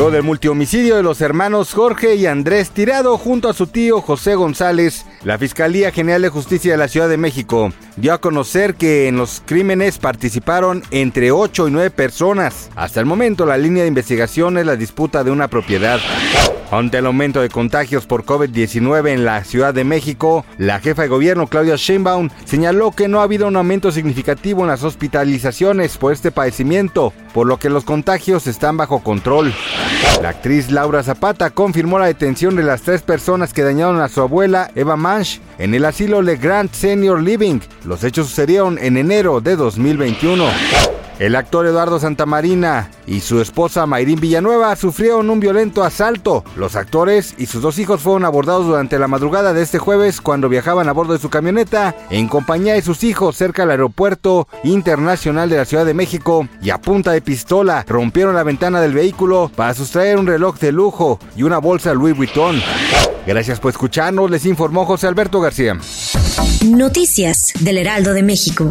Luego del multihomicidio de los hermanos Jorge y Andrés Tirado junto a su tío José González, la Fiscalía General de Justicia de la Ciudad de México dio a conocer que en los crímenes participaron entre 8 y 9 personas. Hasta el momento la línea de investigación es la disputa de una propiedad. Ante el aumento de contagios por COVID-19 en la Ciudad de México, la jefa de gobierno Claudia Sheinbaum señaló que no ha habido un aumento significativo en las hospitalizaciones por este padecimiento, por lo que los contagios están bajo control. La actriz Laura Zapata confirmó la detención de las tres personas que dañaron a su abuela Eva Manch en el asilo Le Grand Senior Living. Los hechos sucedieron en enero de 2021. El actor Eduardo Santamarina y su esposa Mayrín Villanueva sufrieron un violento asalto. Los actores y sus dos hijos fueron abordados durante la madrugada de este jueves cuando viajaban a bordo de su camioneta en compañía de sus hijos cerca del aeropuerto internacional de la Ciudad de México y a punta de pistola rompieron la ventana del vehículo para sustraer un reloj de lujo y una bolsa Louis Vuitton. Gracias por escucharnos, les informó José Alberto García. Noticias del Heraldo de México.